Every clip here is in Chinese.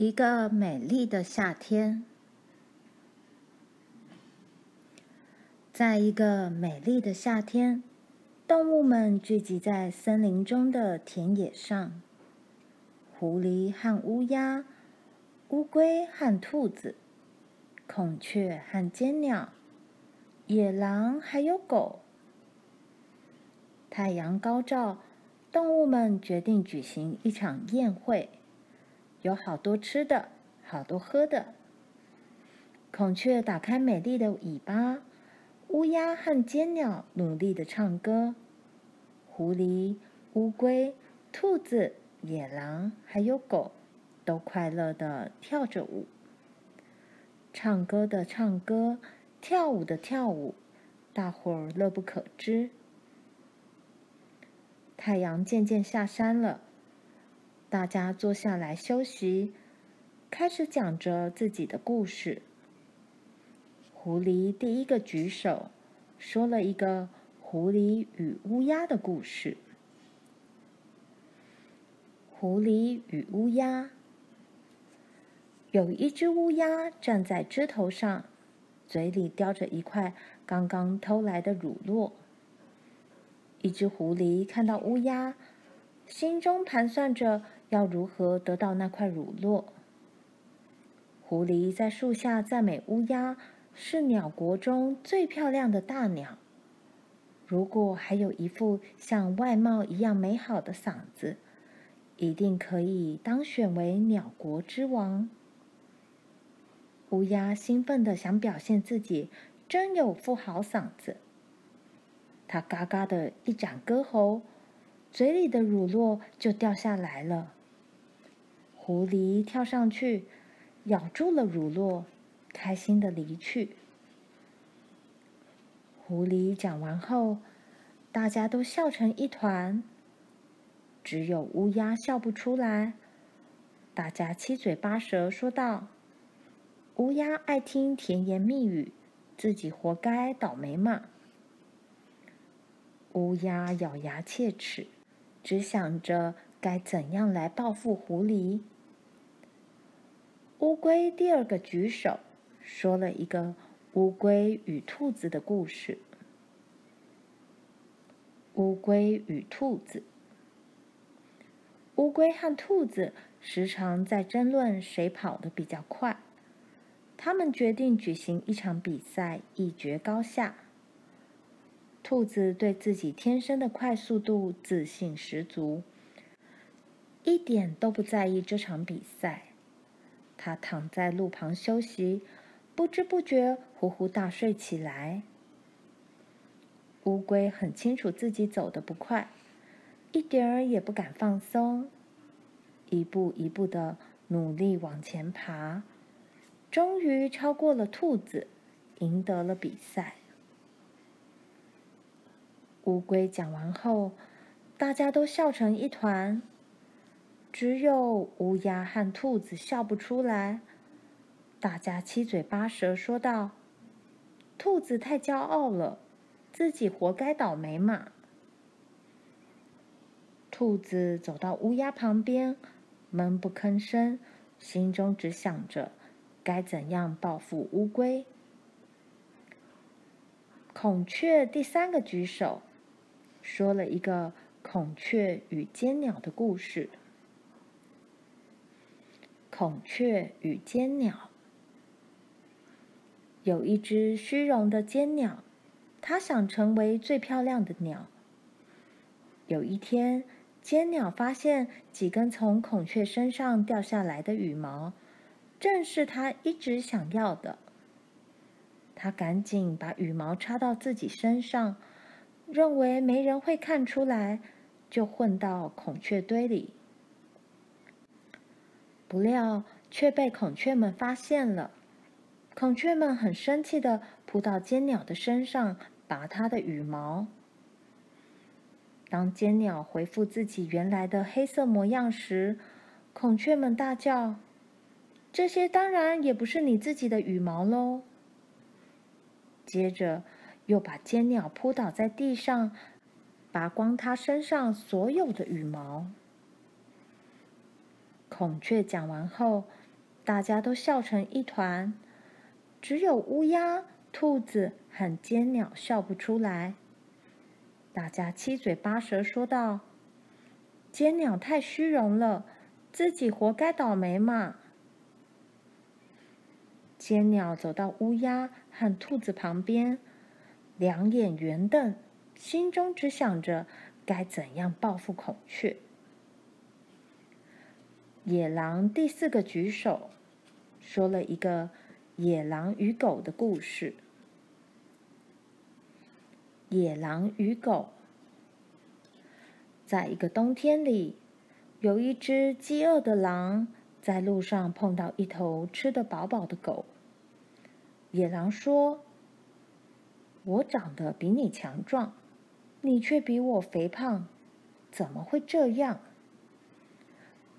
一个美丽的夏天，在一个美丽的夏天，动物们聚集在森林中的田野上。狐狸和乌鸦，乌龟和兔子，孔雀和尖鸟，野狼还有狗。太阳高照，动物们决定举行一场宴会。有好多吃的，好多喝的。孔雀打开美丽的尾巴，乌鸦和尖鸟努力的唱歌，狐狸、乌龟、兔子、野狼还有狗都快乐的跳着舞。唱歌的唱歌，跳舞的跳舞，大伙儿乐不可支。太阳渐渐下山了。大家坐下来休息，开始讲着自己的故事。狐狸第一个举手，说了一个狐狸与乌鸦的故事。狐狸与乌鸦。有一只乌鸦站在枝头上，嘴里叼着一块刚刚偷来的乳酪。一只狐狸看到乌鸦，心中盘算着。要如何得到那块乳酪？狐狸在树下赞美乌鸦是鸟国中最漂亮的大鸟。如果还有一副像外貌一样美好的嗓子，一定可以当选为鸟国之王。乌鸦兴奋地想表现自己真有副好嗓子，它嘎嘎的一展歌喉，嘴里的乳酪就掉下来了。狐狸跳上去，咬住了乳酪，开心的离去。狐狸讲完后，大家都笑成一团，只有乌鸦笑不出来。大家七嘴八舌说道：“乌鸦爱听甜言蜜语，自己活该倒霉嘛。”乌鸦咬牙切齿，只想着该怎样来报复狐狸。乌龟第二个举手，说了一个乌龟与兔子的故事。乌龟与兔子。乌龟和兔子时常在争论谁跑得比较快。他们决定举行一场比赛，一决高下。兔子对自己天生的快速度自信十足，一点都不在意这场比赛。他躺在路旁休息，不知不觉呼呼大睡起来。乌龟很清楚自己走得不快，一点儿也不敢放松，一步一步的努力往前爬，终于超过了兔子，赢得了比赛。乌龟讲完后，大家都笑成一团。只有乌鸦和兔子笑不出来，大家七嘴八舌说道：“兔子太骄傲了，自己活该倒霉嘛。”兔子走到乌鸦旁边，闷不吭声，心中只想着该怎样报复乌龟。孔雀第三个举手，说了一个孔雀与尖鸟的故事。孔雀与尖鸟。有一只虚荣的尖鸟，它想成为最漂亮的鸟。有一天，尖鸟发现几根从孔雀身上掉下来的羽毛，正是它一直想要的。它赶紧把羽毛插到自己身上，认为没人会看出来，就混到孔雀堆里。不料却被孔雀们发现了，孔雀们很生气地扑到尖鸟的身上，拔它的羽毛。当尖鸟恢复自己原来的黑色模样时，孔雀们大叫：“这些当然也不是你自己的羽毛喽！”接着又把尖鸟扑倒在地上，拔光它身上所有的羽毛。孔雀讲完后，大家都笑成一团，只有乌鸦、兔子和尖鸟笑不出来。大家七嘴八舌说道：“尖鸟太虚荣了，自己活该倒霉嘛。”尖鸟走到乌鸦和兔子旁边，两眼圆瞪，心中只想着该怎样报复孔雀。野狼第四个举手，说了一个野狼与狗的故事。野狼与狗，在一个冬天里，有一只饥饿的狼在路上碰到一头吃得饱饱的狗。野狼说：“我长得比你强壮，你却比我肥胖，怎么会这样？”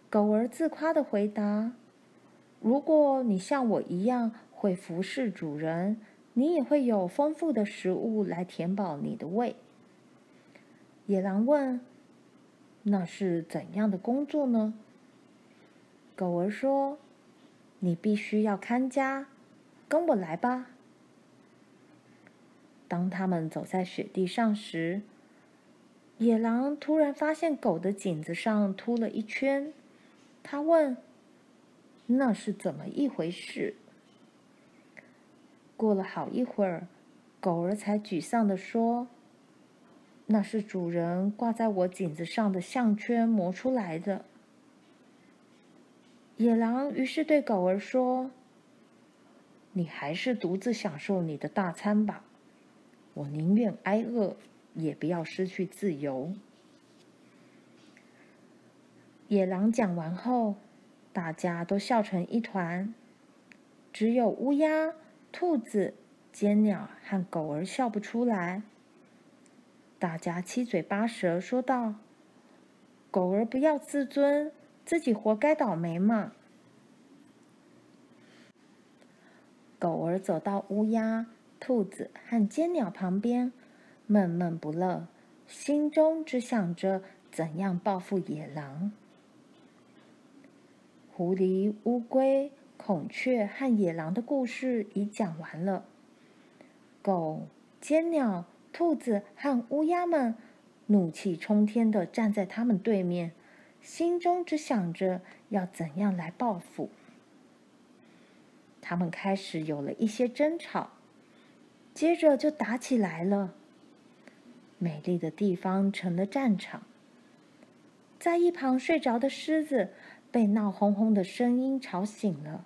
狗儿自夸的回答：“如果你像我一样会服侍主人。”你也会有丰富的食物来填饱你的胃。野狼问：“那是怎样的工作呢？”狗儿说：“你必须要看家，跟我来吧。”当他们走在雪地上时，野狼突然发现狗的颈子上秃了一圈。他问：“那是怎么一回事？”过了好一会儿，狗儿才沮丧地说：“那是主人挂在我颈子上的项圈磨出来的。”野狼于是对狗儿说：“你还是独自享受你的大餐吧，我宁愿挨饿，也不要失去自由。”野狼讲完后，大家都笑成一团，只有乌鸦。兔子、尖鸟和狗儿笑不出来。大家七嘴八舌说道：“狗儿不要自尊，自己活该倒霉嘛。”狗儿走到乌鸦、兔子和尖鸟旁边，闷闷不乐，心中只想着怎样报复野狼。狐狸、乌龟。孔雀和野狼的故事已讲完了。狗、尖鸟、兔子和乌鸦们怒气冲天地站在他们对面，心中只想着要怎样来报复。他们开始有了一些争吵，接着就打起来了。美丽的地方成了战场，在一旁睡着的狮子被闹哄哄的声音吵醒了。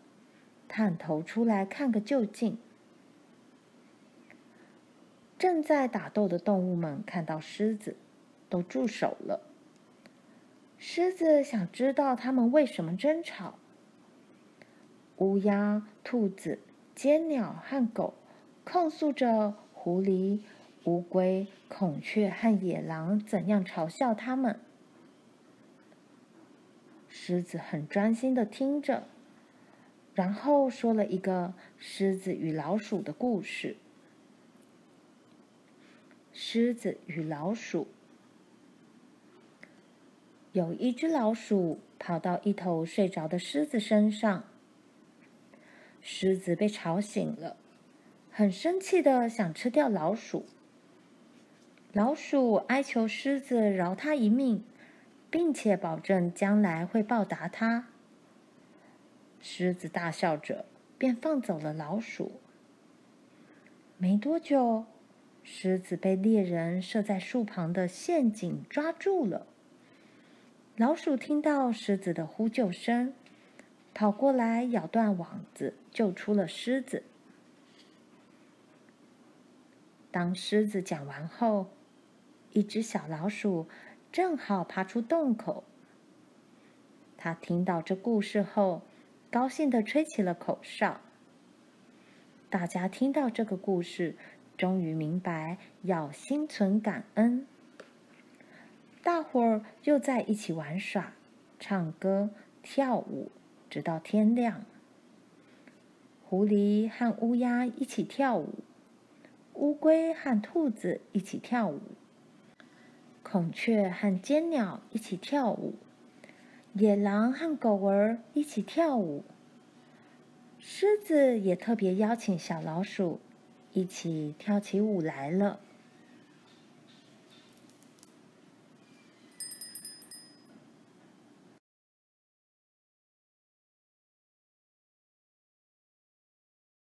探头出来看个究竟。正在打斗的动物们看到狮子，都住手了。狮子想知道他们为什么争吵。乌鸦、兔子、尖鸟和狗控诉着狐狸、乌龟、孔雀和野狼怎样嘲笑他们。狮子很专心地听着。然后说了一个狮子与老鼠的故事。狮子与老鼠。有一只老鼠跑到一头睡着的狮子身上，狮子被吵醒了，很生气的想吃掉老鼠。老鼠哀求狮子饶他一命，并且保证将来会报答他。狮子大笑着，便放走了老鼠。没多久，狮子被猎人设在树旁的陷阱抓住了。老鼠听到狮子的呼救声，跑过来咬断网子，救出了狮子。当狮子讲完后，一只小老鼠正好爬出洞口。他听到这故事后，高兴地吹起了口哨。大家听到这个故事，终于明白要心存感恩。大伙儿又在一起玩耍、唱歌、跳舞，直到天亮。狐狸和乌鸦一起跳舞，乌龟和兔子一起跳舞，孔雀和尖鸟一起跳舞。野狼和狗儿一起跳舞，狮子也特别邀请小老鼠一起跳起舞来了。